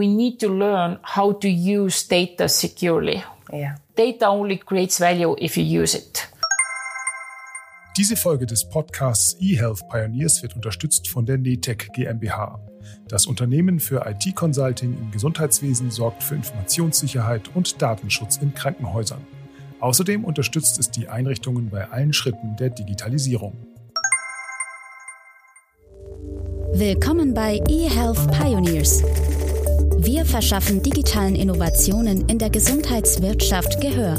we need to learn how to use data securely. Yeah. Data only creates value if you use it. Diese Folge des Podcasts eHealth Pioneers wird unterstützt von der NETEC GmbH. Das Unternehmen für IT-Consulting im Gesundheitswesen sorgt für Informationssicherheit und Datenschutz in Krankenhäusern. Außerdem unterstützt es die Einrichtungen bei allen Schritten der Digitalisierung. Willkommen bei eHealth Pioneers. Wir verschaffen digitalen Innovationen in der Gesundheitswirtschaft Gehör.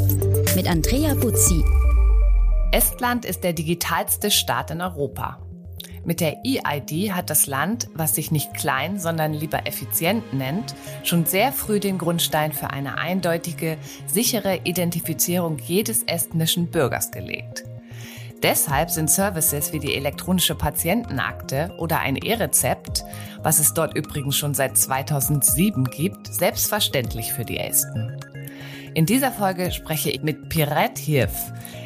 Mit Andrea Buzzi. Estland ist der digitalste Staat in Europa. Mit der EID hat das Land, was sich nicht klein, sondern lieber effizient nennt, schon sehr früh den Grundstein für eine eindeutige, sichere Identifizierung jedes estnischen Bürgers gelegt. Deshalb sind Services wie die elektronische Patientenakte oder ein E-Rezept, was es dort übrigens schon seit 2007 gibt, selbstverständlich für die Esten. In dieser Folge spreche ich mit Piret Hirv,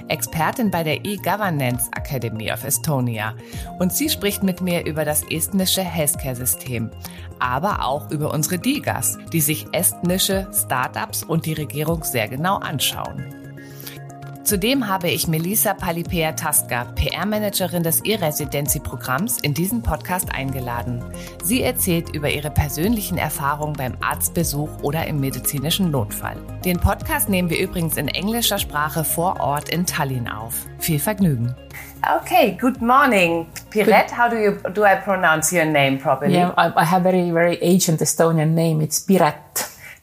Expertin bei der E-Governance Academy of Estonia. Und sie spricht mit mir über das estnische Healthcare-System, aber auch über unsere Digas, die sich estnische Startups und die Regierung sehr genau anschauen. Zudem habe ich Melissa Palipea-Taska, PR-Managerin des E-Residency-Programms, in diesen Podcast eingeladen. Sie erzählt über ihre persönlichen Erfahrungen beim Arztbesuch oder im medizinischen Notfall. Den Podcast nehmen wir übrigens in englischer Sprache vor Ort in Tallinn auf. Viel Vergnügen. Okay, good morning. Piret, how do you do I pronounce your name properly? Yeah, I, I have very, very ancient Estonian name. It's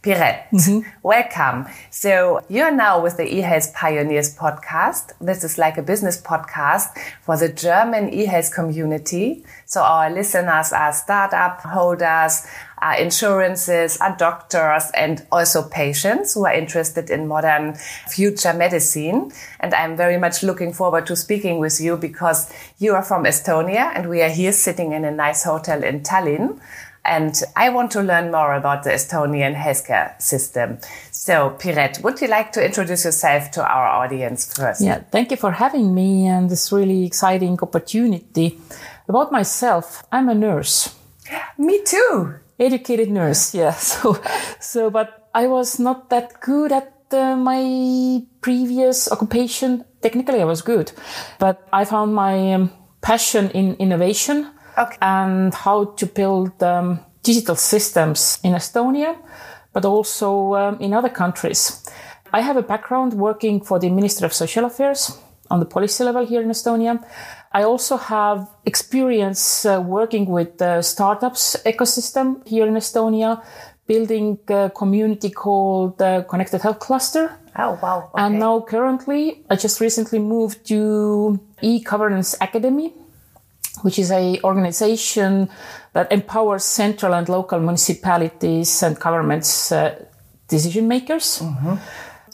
Piret. Piret, mm-hmm. welcome. So you're now with the eHealth Pioneers podcast. This is like a business podcast for the German eHealth community. So our listeners are startup holders, are insurances, are doctors, and also patients who are interested in modern future medicine. And I'm very much looking forward to speaking with you because you are from Estonia and we are here sitting in a nice hotel in Tallinn. And I want to learn more about the Estonian healthcare system. So, Piret, would you like to introduce yourself to our audience first? Yeah, thank you for having me and this really exciting opportunity. About myself, I'm a nurse. Me too. Educated nurse, yeah. So, so, but I was not that good at uh, my previous occupation. Technically, I was good, but I found my um, passion in innovation Okay. and how to build um, digital systems in Estonia, but also um, in other countries. I have a background working for the Ministry of Social Affairs on the policy level here in Estonia. I also have experience uh, working with the startups ecosystem here in Estonia, building a community called uh, Connected Health Cluster. Oh, wow. Okay. And now currently, I just recently moved to e-governance academy, which is a organization that empowers central and local municipalities and governments uh, decision makers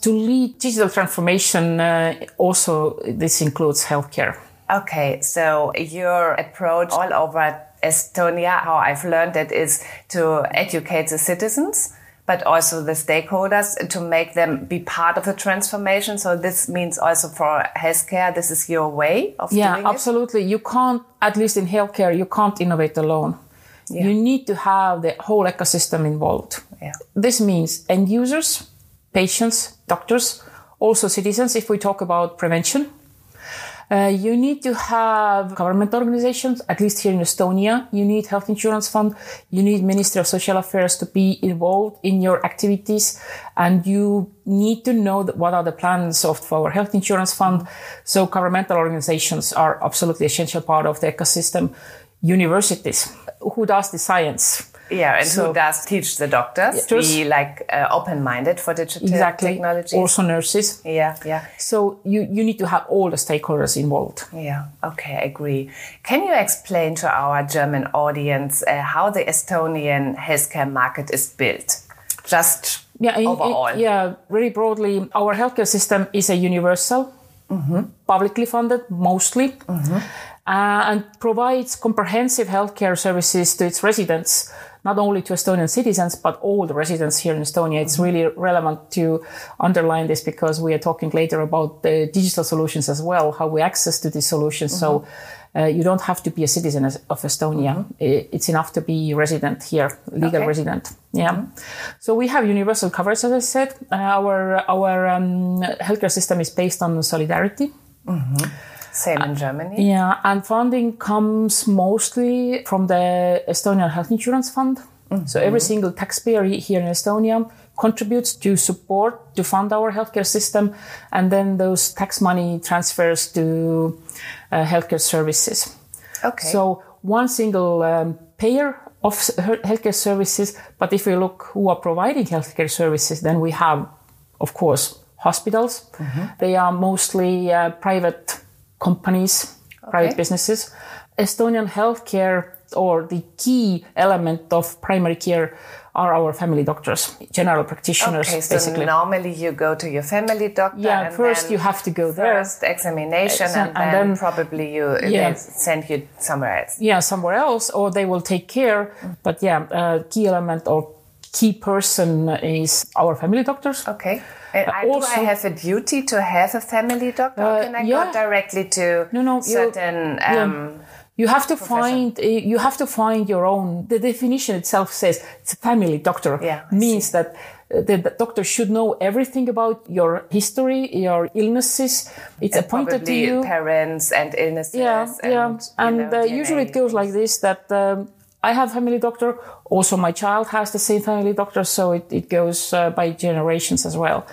to lead digital transformation. Uh, also, this includes healthcare. Okay, so your approach all over Estonia, how I've learned it is to educate the citizens, but also the stakeholders to make them be part of the transformation. So this means also for healthcare, this is your way of Yeah, doing it? absolutely. You can't, at least in healthcare, you can't innovate alone. Yeah. You need to have the whole ecosystem involved. Yeah. This means end users, patients, doctors, also citizens if we talk about prevention. Uh, you need to have government organizations, at least here in Estonia. You need health insurance fund. You need Ministry of Social Affairs to be involved in your activities. And you need to know what are the plans of our health insurance fund. So governmental organizations are absolutely essential part of the ecosystem. Universities, who does the science? Yeah, and So- who does teach the doctors to Just- be like uh, open-minded for digital Exactly. technology? Also nurses. yeah, yeah, So you, you need to have all the stakeholders involved. yeah. Okay, I agree. Can you explain to our German audience uh, how the Estonian healthcare market is built? Just Yeah, overall. yeah, very broadly, our healthcare system is a universal, publicly funded mostly, uh, and provides comprehensive healthcare services to its residents. not only to Estonian citizens, but all the residents here in Estonia. It's really relevant to underline this because we are talking later about the digital solutions as well, how we access to these solutions. So uh, you don't have to be a citizen of Estonia. It's enough to be resident here, legal Okay. resident. Yeah. So we have universal coverage, as I said. Uh, our our um, healthcare system is based on solidarity. Same in Germany. Yeah, and funding comes mostly from the Estonian Health Insurance Fund. So every single taxpayer here in Estonia contributes to support to fund our healthcare system, and then those tax money transfers to uh, healthcare services. Okay. So one single um, payer of healthcare services, but if we look who are providing healthcare services, then we have, of course, hospitals. They are mostly uh, private companies, private businesses. Estonian healthcare or the key element of primary care are our family doctors, general practitioners, Okay, so basically. normally you go to your family doctor. Yeah, first you have to go there. First examination, Exa- and, and then, then- probably you Yeah. send you somewhere else. yeah, somewhere else, or they will take care. But yeah, uh, key element or key person is our family doctors. Okay. And I, do I have a duty to have a family doctor, or Uh, can I yeah. go directly to No, no, you- certain? yeah. Um, You have to find uh, you have to find your own. The definition itself says it's a family doctor. Yeah, means that uh, the, the doctor should know everything about your history, your illnesses. It's appointed to you. parents and illnesses. yeah, and, yeah. you And know, uh, usually it goes like this: that um, I have family doctor. Also, my child has the same family doctor, so it, it goes uh, by generations as well.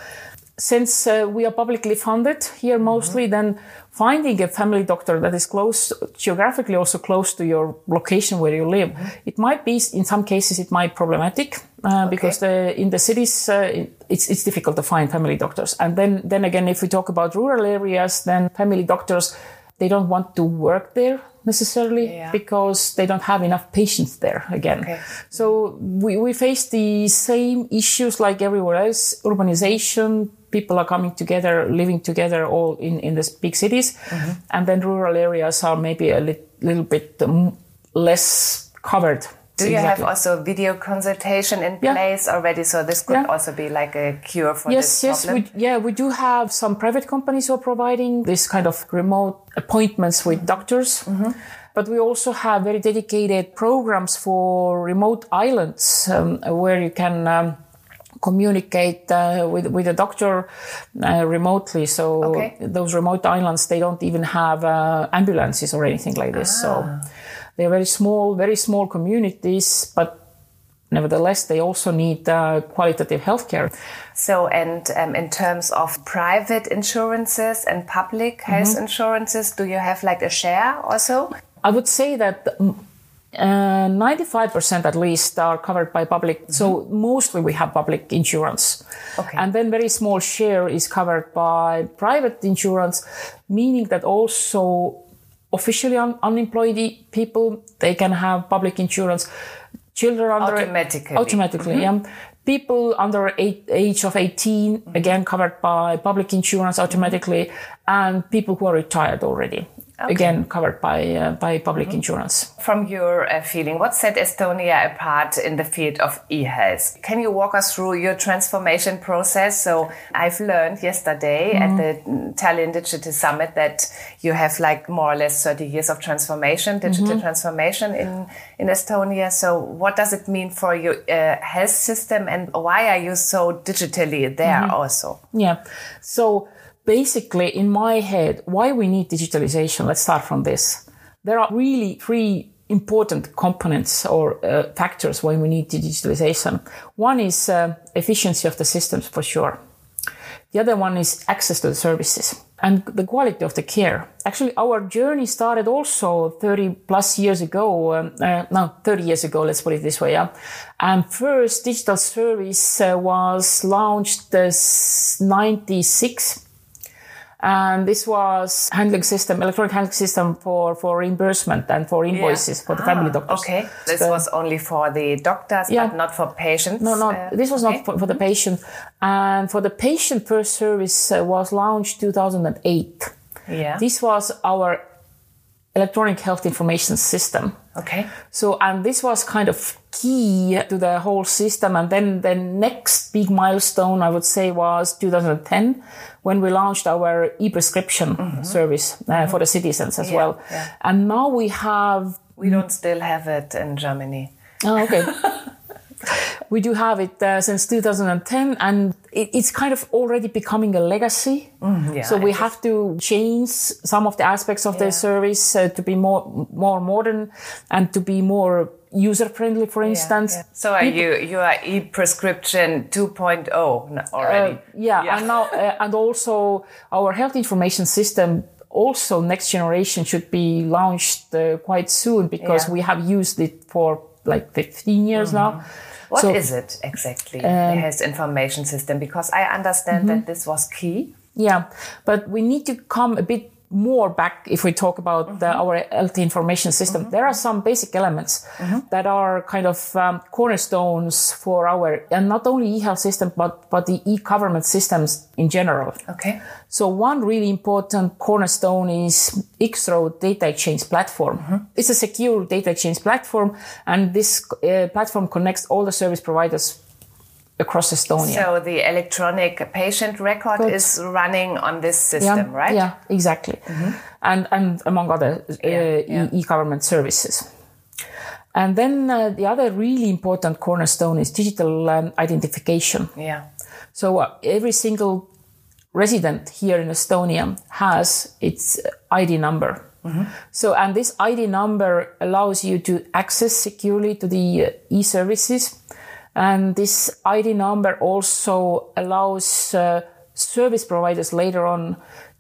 Since uh, we are publicly funded here mostly, then finding a family doctor that is close geographically, also close to your location where you live, it might be in some cases it might problematic uh, because the, in the cities uh, it's it's difficult to find family doctors. And then then again, if we talk about rural areas, then family doctors they don't want to work there necessarily Yeah. because they don't have enough patients there again. Okay. So we, we face the same issues like everywhere else. Urbanization, people are coming together, living together all in, in these big cities. Mm-hmm. And then rural areas are maybe a li- little bit um, less covered. Do you have also video consultation in Yeah. place already? So this could Yeah. also be like a cure for yes, this yes, problem. we, yeah, we do have some private companies who are providing this kind of remote appointments with doctors. But we also have very dedicated programs for remote islands um, where you can um, communicate uh, with with a doctor uh, remotely. So Okay. those remote islands they don't even have uh, ambulances or anything like this. So they're very small, very small communities, but nevertheless they also need uh, qualitative healthcare. So, and um, in terms of private insurances and public health Mm-hmm. insurances, do you have like a share also? I would say that mm, uh, 95% at least are covered by public. So mostly we have public insurance. Okay. And then very small share is covered by private insurance, meaning that also officially un- unemployed people, they can have public insurance. Children under Automatically. automatically, mm-hmm. yeah. People under eight, age of 18, mm-hmm. again covered by public insurance automatically, and people who are retired already, again covered by uh, by public insurance. From your uh, feeling, what set Estonia apart in the field of e-health? Can you walk us through your transformation process? So I've learned yesterday at the Tallinn Digital Summit that you have like more or less 30 years of transformation, digital transformation in, in Estonia. So what does it mean for your uh, health system and why are you so digitally there also? Yeah. So basically, in my head, why we need digitalization? Let's start from this. There are really three important components or uh, factors why we need digitalization. One is uh, efficiency of the systems for sure. The other one is access to the services and the quality of the care. Actually, our journey started also 30 plus years ago. Um, uh, no, 30 years ago, let's put it this way. Yeah. And first digital service uh, was launched as 96 and this was handling system, electronic handling system for, for reimbursement and for invoices for the family doctors. Okay. This So- was only for the doctors, Yeah. but not for patients. No, no, uh, this was okay. not for, for the patient. And for the patient first service uh, was launched 2008. Yeah. This was our electronic health information system. Okay. So, and this was kind of key to the whole system. And then the next big milestone, I would say, was 2010 when we launched our e-prescription mm-hmm. service uh, mm-hmm. for the citizens as yeah, well. Yeah. And now we have. We don't still have it in Germany. Oh, okay. we do have it uh, since 2010 and it, it's kind of already becoming a legacy. Mm, yeah, so we have to change some of the aspects of yeah. the service uh, to be more more modern and to be more user friendly for instance. yeah, so are People, you you are e-prescription 2.0 already? Uh, yeah, and now uh, and also our health information system also next generation should be launched uh, quite soon because we have used it for like 15 years mm-hmm. now what so, is it exactly, um, the health information system? Because I understand mm-hmm. that this was key. Yeah, but we need to come a bit more back if we talk about mm-hmm. the, our health information system. Mm-hmm. There are some basic elements mm-hmm. that are kind of um, cornerstones for our, and not only e-health system, but, but the e-government systems in general. Okay. So one really important cornerstone is X-Road data exchange platform. Mm-hmm. It's a secure data exchange platform and this uh, platform connects all the service providers across Estonia. So the electronic patient record Good. is running on this system, yeah, right? Yeah, exactly. Mm-hmm. And and among other uh, yeah, yeah. E- government services. And then uh, the other really important cornerstone is digital um, identification. Yeah. So uh, every single resident here in Estonia has its ID number. Mm-hmm. So, and this ID number allows you to access securely to the uh, e-services and this ID number also allows uh, service providers later on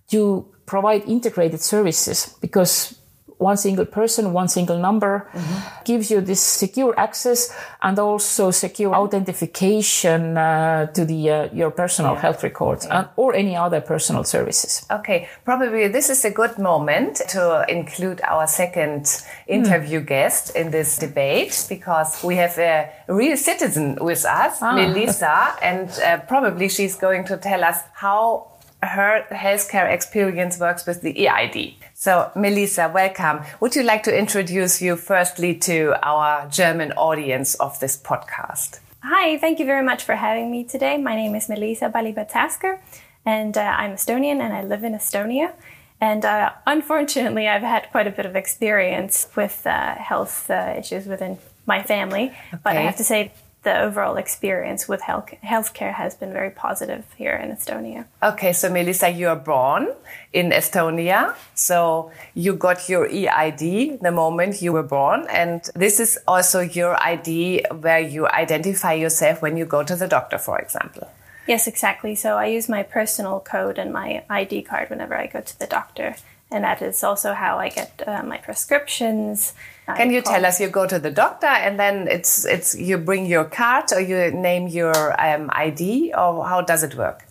to provide integrated services because one single person, one single number mm-hmm. gives you this secure access and also secure authentication uh, to the uh, your personal yeah. health records yeah. and, or any other personal services. Okay, probably this is a good moment to include our second interview mm. guest in this debate because we have a real citizen with us, ah. Melissa, and uh, probably she's going to tell us how her healthcare experience works with the EID. So, Melissa, welcome. Would you like to introduce you firstly to our German audience of this podcast? Hi, thank you very much for having me today. My name is Melissa Palipea-Tasker, and uh, I'm Estonian and I live in Estonia. And uh, unfortunately, I've had quite a bit of experience with uh, health uh, issues within my family. Okay. But I have to say, the overall experience with health healthcare has been very positive here in Estonia. Okay, so Melissa, you are born in Estonia, so you got your EID the moment you were born, and this is also your ID where you identify yourself when you go to the doctor, for example. Yes, exactly. So I use my personal code and my ID card whenever I go to the doctor and that is also how I get uh, my prescriptions. Can I you call. tell us? You go to the doctor, and then it's it's you bring your card or you name your um, ID, or how does it work?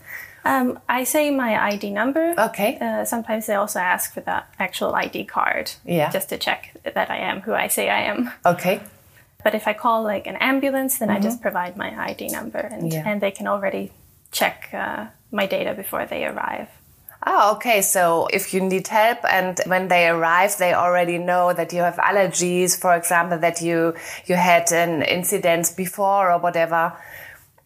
Um, I say my ID number. Okay. Uh, sometimes they also ask for the actual ID card. Yeah. Just to check that I am who I say I am. Okay. But if I call like an ambulance, then mm -hmm. I just mm-hmm. provide my ID number, and yeah. and they can already check uh, my data before they arrive. Oh, okay. So if you need help and when they arrive, they already know that you have allergies, for example, that you, you had an incident before or whatever.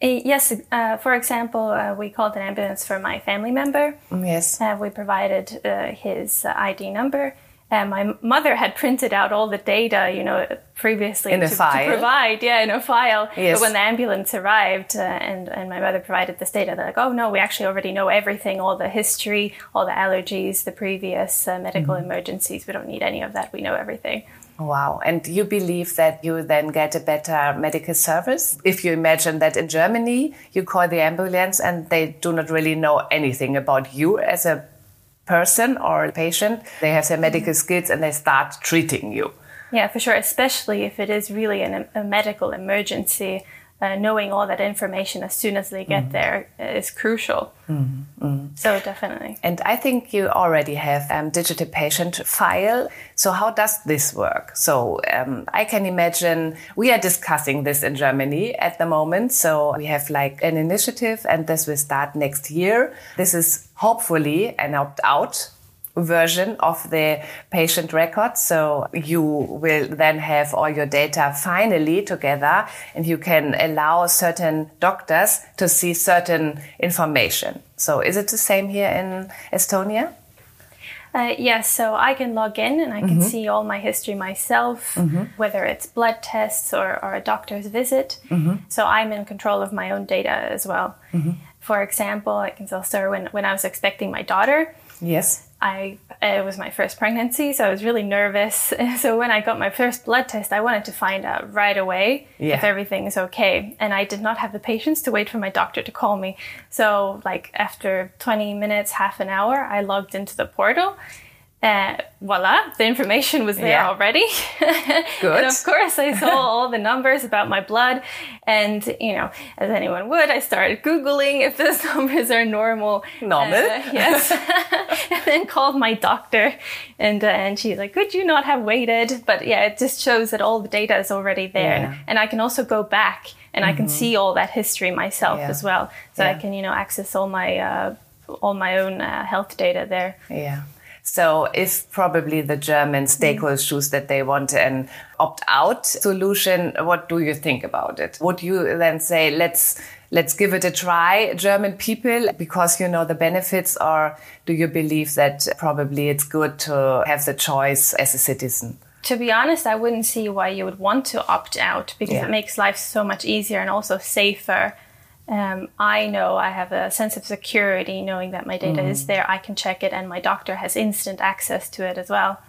Uh, yes, uh, for example, uh, we called an ambulance for my family member. Yes. Uh, we provided uh, his ID number and my mother had printed out all the data, you know, previously in to, a file. to provide, yeah, in a file. Yes. But when the ambulance arrived uh, and, and my mother provided this data, they're like, oh no, we actually already know everything, all the history, all the allergies, the previous uh, medical mm-hmm. emergencies. We don't need any of that. We know everything. Wow. And you believe that you then get a better medical service? If you imagine that in Germany, you call the ambulance and they do not really know anything about you as a person or patient, they have their medical mm-hmm. skills and they start treating you. Yeah, for sure, especially if it is really an, a medical emergency. Uh, knowing all that information as soon as they get mm. there is crucial. Mm. Mm. So definitely. And I think you already have um, digital patient file. So how does this work? So um, I can imagine we are discussing this in Germany at the moment. So we have like an initiative, and this will start next year. This is hopefully an opt out version of the patient record. So you will then have all your data finally together and you can allow certain doctors to see certain information. So is it the same here in Estonia? Uh, yes, so I can log in and I can mm-hmm. see all my history myself, mm-hmm. whether it's blood tests or, or a doctor's visit. Mm-hmm. So I'm in control of my own data as well. Mm-hmm. For example, I can tell Sir when, when I was expecting my daughter. Yes. I uh, it was my first pregnancy, so I was really nervous. So when I got my first blood test, I wanted to find out right away yeah. if everything is okay, and I did not have the patience to wait for my doctor to call me. So like after 20 minutes, half an hour, I logged into the portal uh, voila, the information was there yeah. already. Good. and of course, I saw all the numbers about my blood. And, you know, as anyone would, I started Googling if those numbers are normal. Normal? Uh, yes. and then called my doctor. And, uh, and she's like, could you not have waited? But yeah, it just shows that all the data is already there. Yeah. And, and, I can also go back and mm-hmm. I can mm-hmm. see all that history myself yeah. as well. So I can, you know, access all my, uh, all my own uh, health data there. Yeah. So if probably the Germans take those mm. shoes that they want an opt-out solution, what do you think about it? Would you then say, let's let's give it a try, German people, because you know the benefits, or do you believe that probably it's good to have the choice as a citizen? To be honest, I wouldn't see why you would want to opt out because yeah. it makes life so much easier and also safer um, I know I have a sense of security knowing that my data mm. is there. I can check it, and my doctor has instant access to it as well.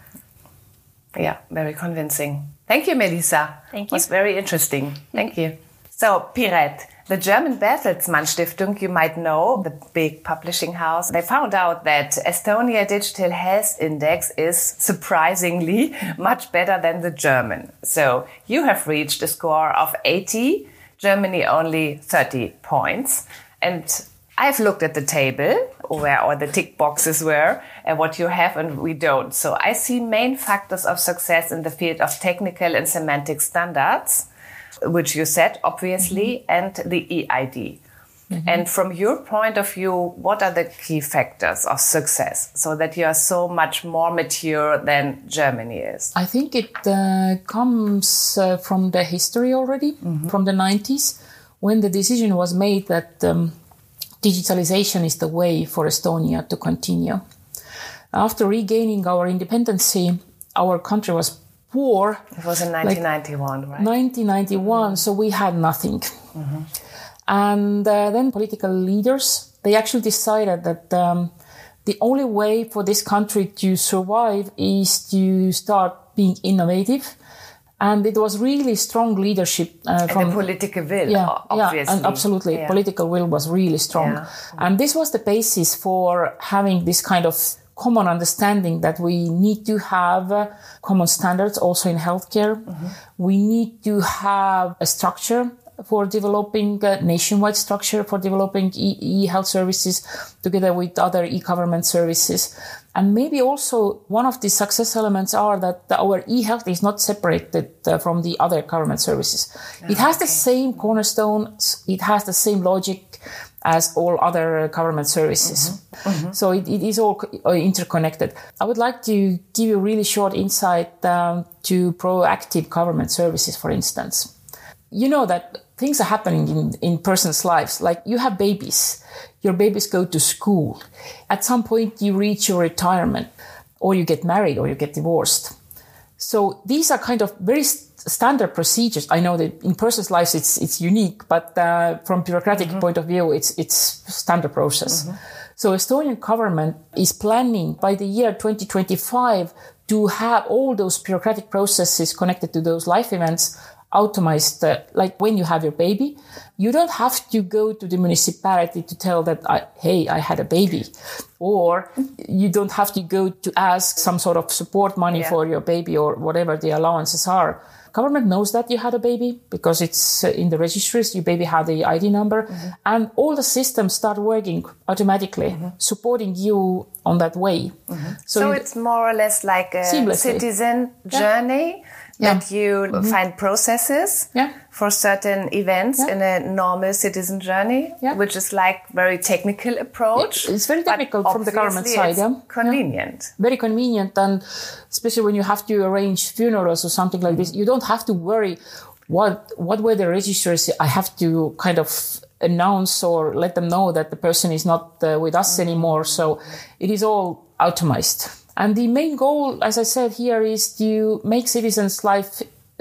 Yeah, very convincing. Thank you, Melissa. Thank you. It was very interesting. Thank you. So, Piret, the German Bertelsmann Stiftung, you might know, the big publishing house, they found out that Estonia Digital Health Index is surprisingly much better than the German. So, you have reached a score of 80 Germany only 30 points. And I've looked at the table where all the tick boxes were and what you have and we don't. So I see main factors of success in the field of technical and semantic standards, which you said, obviously, mm -hmm. and the EID. Mm-hmm. And from your point of view, what are the key factors of success so that you are so much more mature than Germany is? I think it uh, comes uh, from the history already, mm-hmm. from the 90s, when the decision was made that um, digitalization is the way for Estonia to continue. After regaining our independence, our country was poor. It was in 1991, like right? 1991, mm-hmm. so we had nothing. And uh, then political leaders, they actually decided that um, the only way for this country to survive is to start being innovative. And it was really strong leadership uh, from the political will. Yeah, obviously. yeah, and absolutely, yeah. political will was really strong, yeah. and this was the basis for having this kind of common understanding that we need to have uh, common standards also in healthcare. Mm-hmm. We need to have a structure for developing a nationwide structure for developing e-health services together with other e-government services. And maybe also one of the success elements are that our e-health is not separated uh, from the other government services. it has okay. the same cornerstones. It has the same logic as all other government services. Mm-hmm. Mm-hmm. So it, it is all uh, interconnected. I would like to give you a really short insight um, to proactive government services, for instance. You know that things are happening in, in persons' lives. Like you have babies, your babies go to school. At some point, you reach your retirement, or you get married, or you get divorced. So these are kind of very standard procedures. I know that in persons' lives it's it's unique, but uh, from bureaucratic mm-hmm. point of view, it's it's standard process. Mm-hmm. So Estonian government is planning by the year 2025 to have all those bureaucratic processes connected to those life events automized, uh, like when you have your baby, you don't have to go to the municipality to tell that, I, hey, I had a baby. Or you don't have to go to ask some sort of support money yeah. for your baby or whatever the allowances are. Government knows that you had a baby because it's uh, in the registries, your baby had the ID number mm-hmm. and all the systems start working automatically, mm-hmm. supporting you on that way. Mm-hmm. So, so it's more or less like a citizen journey Yeah. That you find processes Yeah. for certain events Yeah. in a normal citizen journey, Yeah. which is like very technical approach. It's very technical from the government side, yeah. Convenient. very convenient and especially when you have to arrange funerals or something like this you don't have to worry what what were the registers i have to kind of announce or let them know that the person is not uh, with us anymore so it is all automized and the main goal as i said here is to make citizens life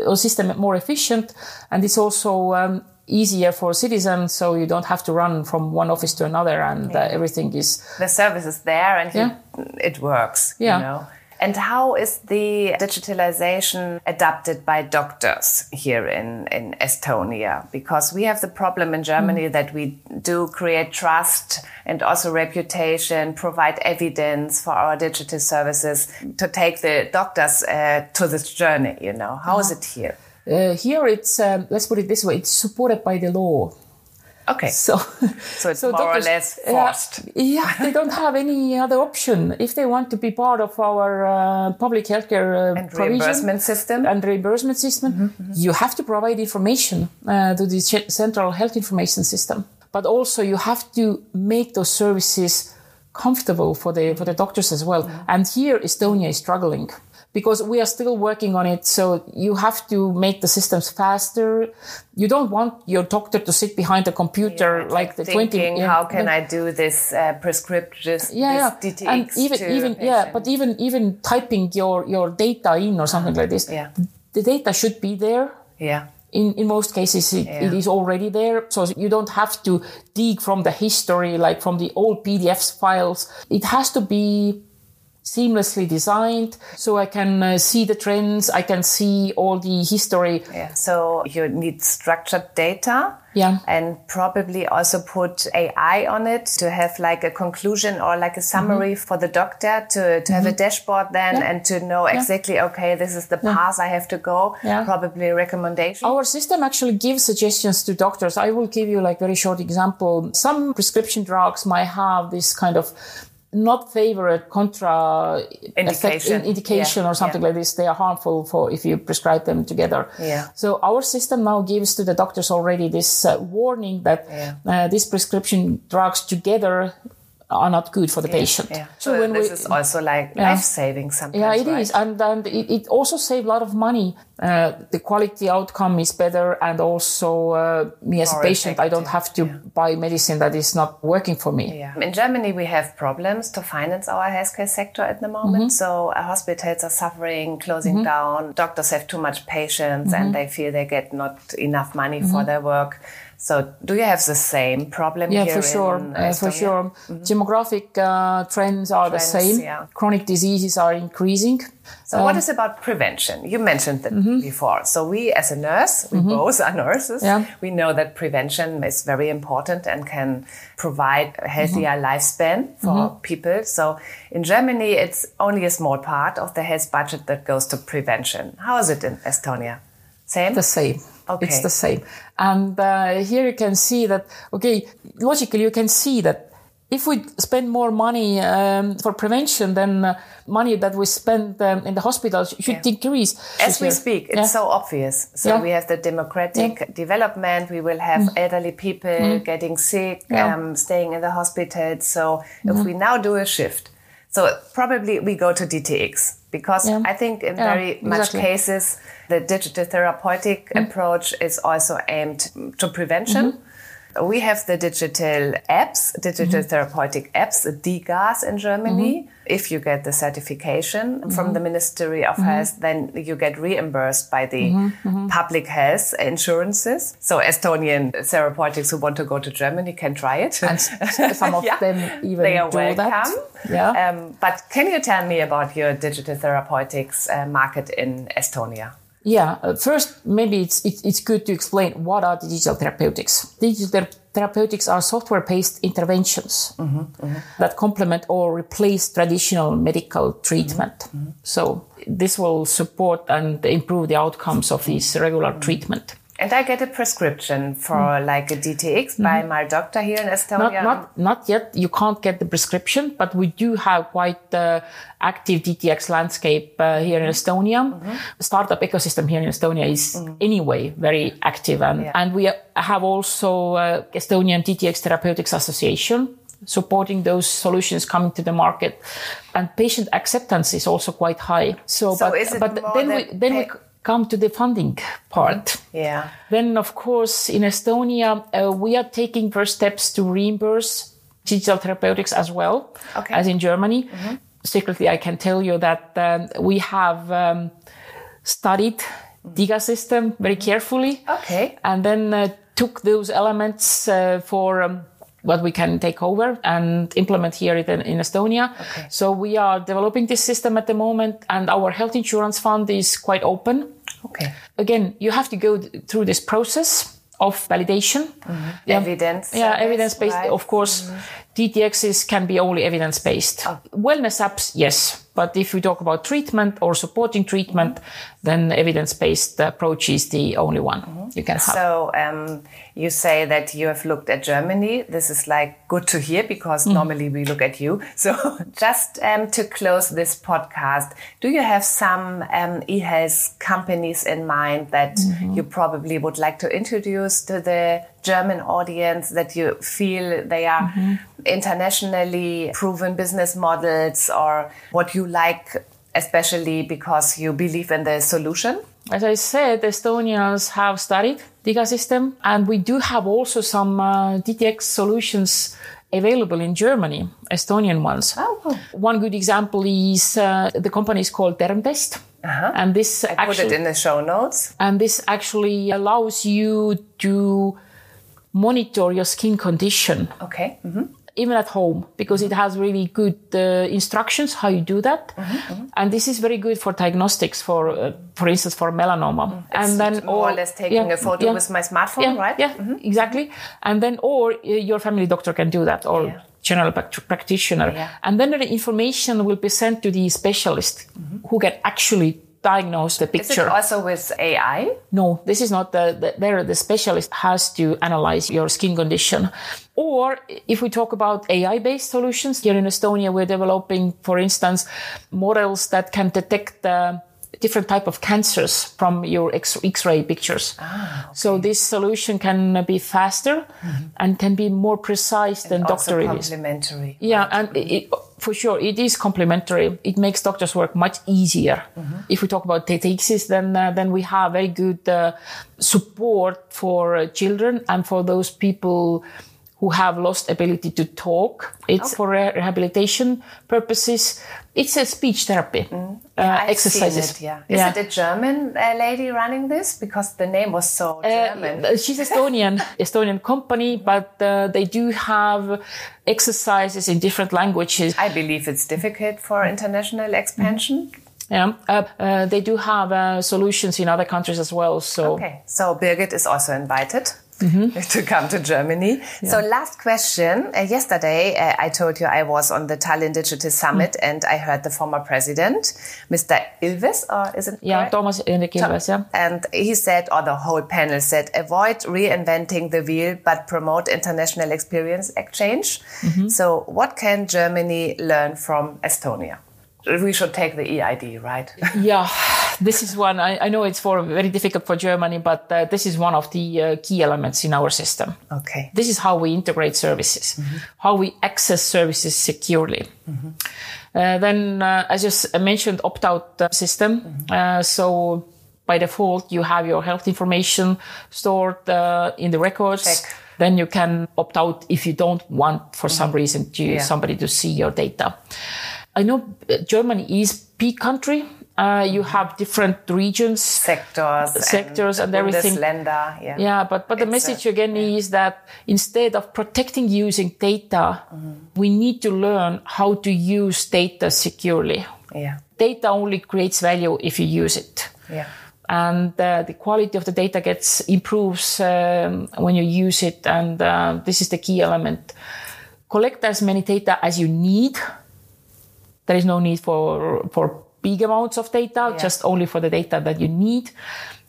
or system more efficient and it's also um, easier for citizens so you don't have to run from one office to another and uh, everything is The service is there and Yeah. it works. Yeah. You know? And how is the digitalization adapted by doctors here in, in Estonia? Because we have the problem in Germany Mm. that we do create trust and also reputation, provide evidence for our digital services to take the doctors uh, to this journey, you know. How is it here? Uh, here it's um, let's put it this way it's supported by the law Okay. so So it's more or less forced. yeah they don't have any other option if they want to be part of our uh, public healthcare uh, And reimbursement system? and reimbursement system you have to provide information uh, to the ch- central health information system but also you have to make those services comfortable for the for the doctors as well and here estonia is struggling because we are still working on it. So you have to make the systems faster. You don't want your doctor to sit behind a computer like the Thinking, 20. yeah, how can I do this uh, prescription, yeah, this yeah. And even even yeah, but even even typing your your data in or something like this, Yeah. the data should be there. yeah. In, in most cases, it, it Yeah. is already there. So you don't have to dig from the history, like from the old PDFs files. It has to be seamlessly designed so I can uh, see the trends. I can see all the history. Yeah. So you need structured data. Yeah. And probably also put AI on it to have like a conclusion or like a summary for the doctor to, to have a dashboard then Mm-hmm. Yeah. and to know exactly, okay, this is the path I have to go. Yeah. Probably a recommendation. Our system actually gives suggestions to doctors. I will give you like very short example. Some prescription drugs might have this kind of not favorite contra effect- Indication. in- indication Yeah, or something yeah. like this. They are harmful for if you prescribe them together. Yeah. So our system now gives to the doctors already this uh, warning that Yeah. uh, these prescription drugs together are not good for the patient. Yeah. So, So, when this we is also like life saving sometimes. yeah, it right? is, and and it, it also saves a lot of money. Uh, the quality outcome is better, and also uh, me as More a patient, I don't have to buy medicine that is not working for me. Yeah. In Germany, we have problems to finance our healthcare sector at the moment. So uh, hospitals are suffering, closing down. Doctors have too much patients and they feel they get not enough money for their work. So do you have the same problem Yeah, here for sure, in uh, for Estonia? sure. Demographic uh, trends are the same. yeah. Chronic diseases are increasing. So what is about prevention? You mentioned that mm-hmm. before. So we as a nurse, we mm-hmm. both are nurses. Yeah. We know that prevention is very important and can provide a healthier mm-hmm. lifespan for people. So in Germany, it's only a small part of the health budget that goes to prevention. How is it in Estonia? Same? the same. Okay. It's the same. And uh, here you can see that, okay, logically you can see that if we spend more money um, for prevention, then uh, money that we spend um, in the hospitals should increase. As we speak, it's Yeah. so obvious. So Yeah. we have the democratic development. We will have elderly people getting sick, Yeah. um, staying in the hospital. So if we now do a shift, so probably we go to DTX because Yeah. I think in Yeah, very much cases the digital therapeutic approach is also aimed to prevention. We have the digital apps, digital mm-hmm. therapeutic apps, DiGAs in Germany. Mm-hmm. If you get the certification from mm-hmm. the Ministry of Health, then you get reimbursed by the public health insurances. So Estonian therapeutics who want to go to Germany can try it. And some of Yeah. them even they are do welcome. that. Yeah. Um, but can you tell me about your digital therapeutics uh, market in Estonia? Yeah, uh, first, maybe it's, it, it's good to explain what are the digital therapeutics. Digital therapeutics are software based interventions mm-hmm, mm-hmm. that complement or replace traditional medical mm-hmm, treatment. So, this will support and improve the outcomes of this regular treatment. And I get a prescription for mm. like a DTX mm-hmm. by my doctor here in Estonia. Not, not, not yet. You can't get the prescription, but we do have quite uh, active DTX landscape uh, here in Estonia. Mm-hmm. Startup ecosystem here in Estonia is mm. anyway very active, and yeah. and we have also uh, Estonian DTX Therapeutics Association supporting those solutions coming to the market and patient acceptance is also quite high so, so but, but then we then we come to the funding part. Mm-hmm. Yeah. Then, of course, in Estonia, uh, we are taking first steps to reimburse digital therapeutics as well okay. as in Germany. Mm-hmm. Secretly, I can tell you that um, we have um, studied DIGA system very carefully. Okay. And then uh, took those elements uh, for um, what we can take over and implement here in, in Estonia. Okay. So we are developing this system at the moment and our health insurance fund is quite open. Okay. Again, you have to go through this process of validation. Mm-hmm. Yeah. Evidence. Yeah, evidence based. Right. Of course, mm-hmm. DTXs can be only evidence based. Oh. Wellness apps, yes. But if we talk about treatment or supporting treatment, mm-hmm. then evidence based approach is the only one mm-hmm. you can have. So, um, you say that you have looked at Germany. This is like good to hear because mm. normally we look at you. So just um, to close this podcast, do you have some um, e-health companies in mind that mm -hmm. you probably would like to introduce to the German audience that you feel they are mm -hmm. internationally proven business models or what you like especially because you believe in the solution? As I said, Estonians have studied DIGA system, and we do have also some uh, DTX solutions available in Germany, Estonian ones. Oh. One good example is uh, the company is called Dermtest. Uh-huh. And this I actually, put it in the show notes. And this actually allows you to monitor your skin condition. Okay. Mm-hmm even at home because it has really good uh, instructions how you do that mm-hmm, mm-hmm. and this is very good for diagnostics for uh, for instance for melanoma mm-hmm. and then more or, less taking yeah, a photo yeah, with my smartphone yeah, right yeah mm-hmm. exactly and then or uh, your family doctor can do that or general practitioner and then the information will be sent to the specialist mm-hmm. who can actually diagnose the picture. Is it also with AI? No, this is not the, the there. The specialist has to analyze your skin condition. Or if we talk about AI-based solutions, here in Estonia, we're developing, for instance, models that can detect uh, different type of cancers from your X- ray pictures. Ah, okay. So this solution can be faster mm-hmm. and can be more precise and than doctor reviews. Complementary. Yeah, right. and mm-hmm. it, for sure it is complementary. It makes doctors' work much easier. Mm-hmm. If we talk about DTXs, then uh, then we have very good uh, support for uh, children and for those people who have lost ability to talk. It's okay. for rehabilitation purposes. It's a speech therapy mm. yeah, uh, exercises. It, yeah. Is it a German uh, lady running this? Because the name was so uh, German. Uh, she's Estonian, Estonian company, but uh, they do have exercises in different languages. I believe it's difficult for international expansion. Mm. Yeah, uh, they do have solutions in other countries as well. So okay, so Birgit is also invited. Mm -hmm. to come to Germany. Yeah. So last question. Uh, yesterday, uh, I told you I was on the Tallinn Digital Summit mm. and I heard the former president, Mr. Ilves, or is it? Yeah, correct? Toomas Ilves, yeah. And he said, or the whole panel said, avoid reinventing the wheel, but promote international experience exchange. Mm -hmm. So what can Germany learn from Estonia? we should take the EID, right? yeah, this is one. I, I, know it's for very difficult for Germany, but uh, this is one of the uh, key elements in our system. Okay. This is how we integrate services, mm-hmm. how we access services securely. Mm-hmm. Uh, then, uh, as you mentioned, opt-out uh, system. Mm-hmm. Uh, so by default, you have your health information stored in the records. Check. Then you can opt out if you don't want, for some mm-hmm. reason, to yeah. somebody to see your data. I know Germany is peak country. Uh, you have different regions, sectors, sectors, and, and everything. Bundesländer, yeah. yeah, but but the message a, again yeah. is that instead of protecting using data, mm-hmm. we need to learn how to use data securely. Yeah. Data only creates value if you use it. Yeah. And uh, the quality of the data gets improves um, when you use it, and uh, this is the key element. Collect as many data as you need there is no need for for big amounts of data, yeah. just only for the data that you need.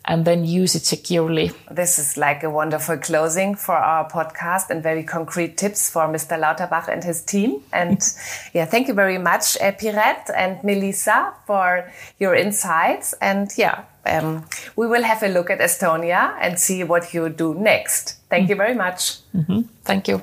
and then use it securely. This is like a wonderful closing for our podcast and very concrete tips for Mr. Lauterbach and his team. And yeah, thank you very much, uh, Piret and Melissa, for your insights. And yeah, um, we will have a look at Estonia and see what you do next. Thank you very much. Mm -hmm. Thank you.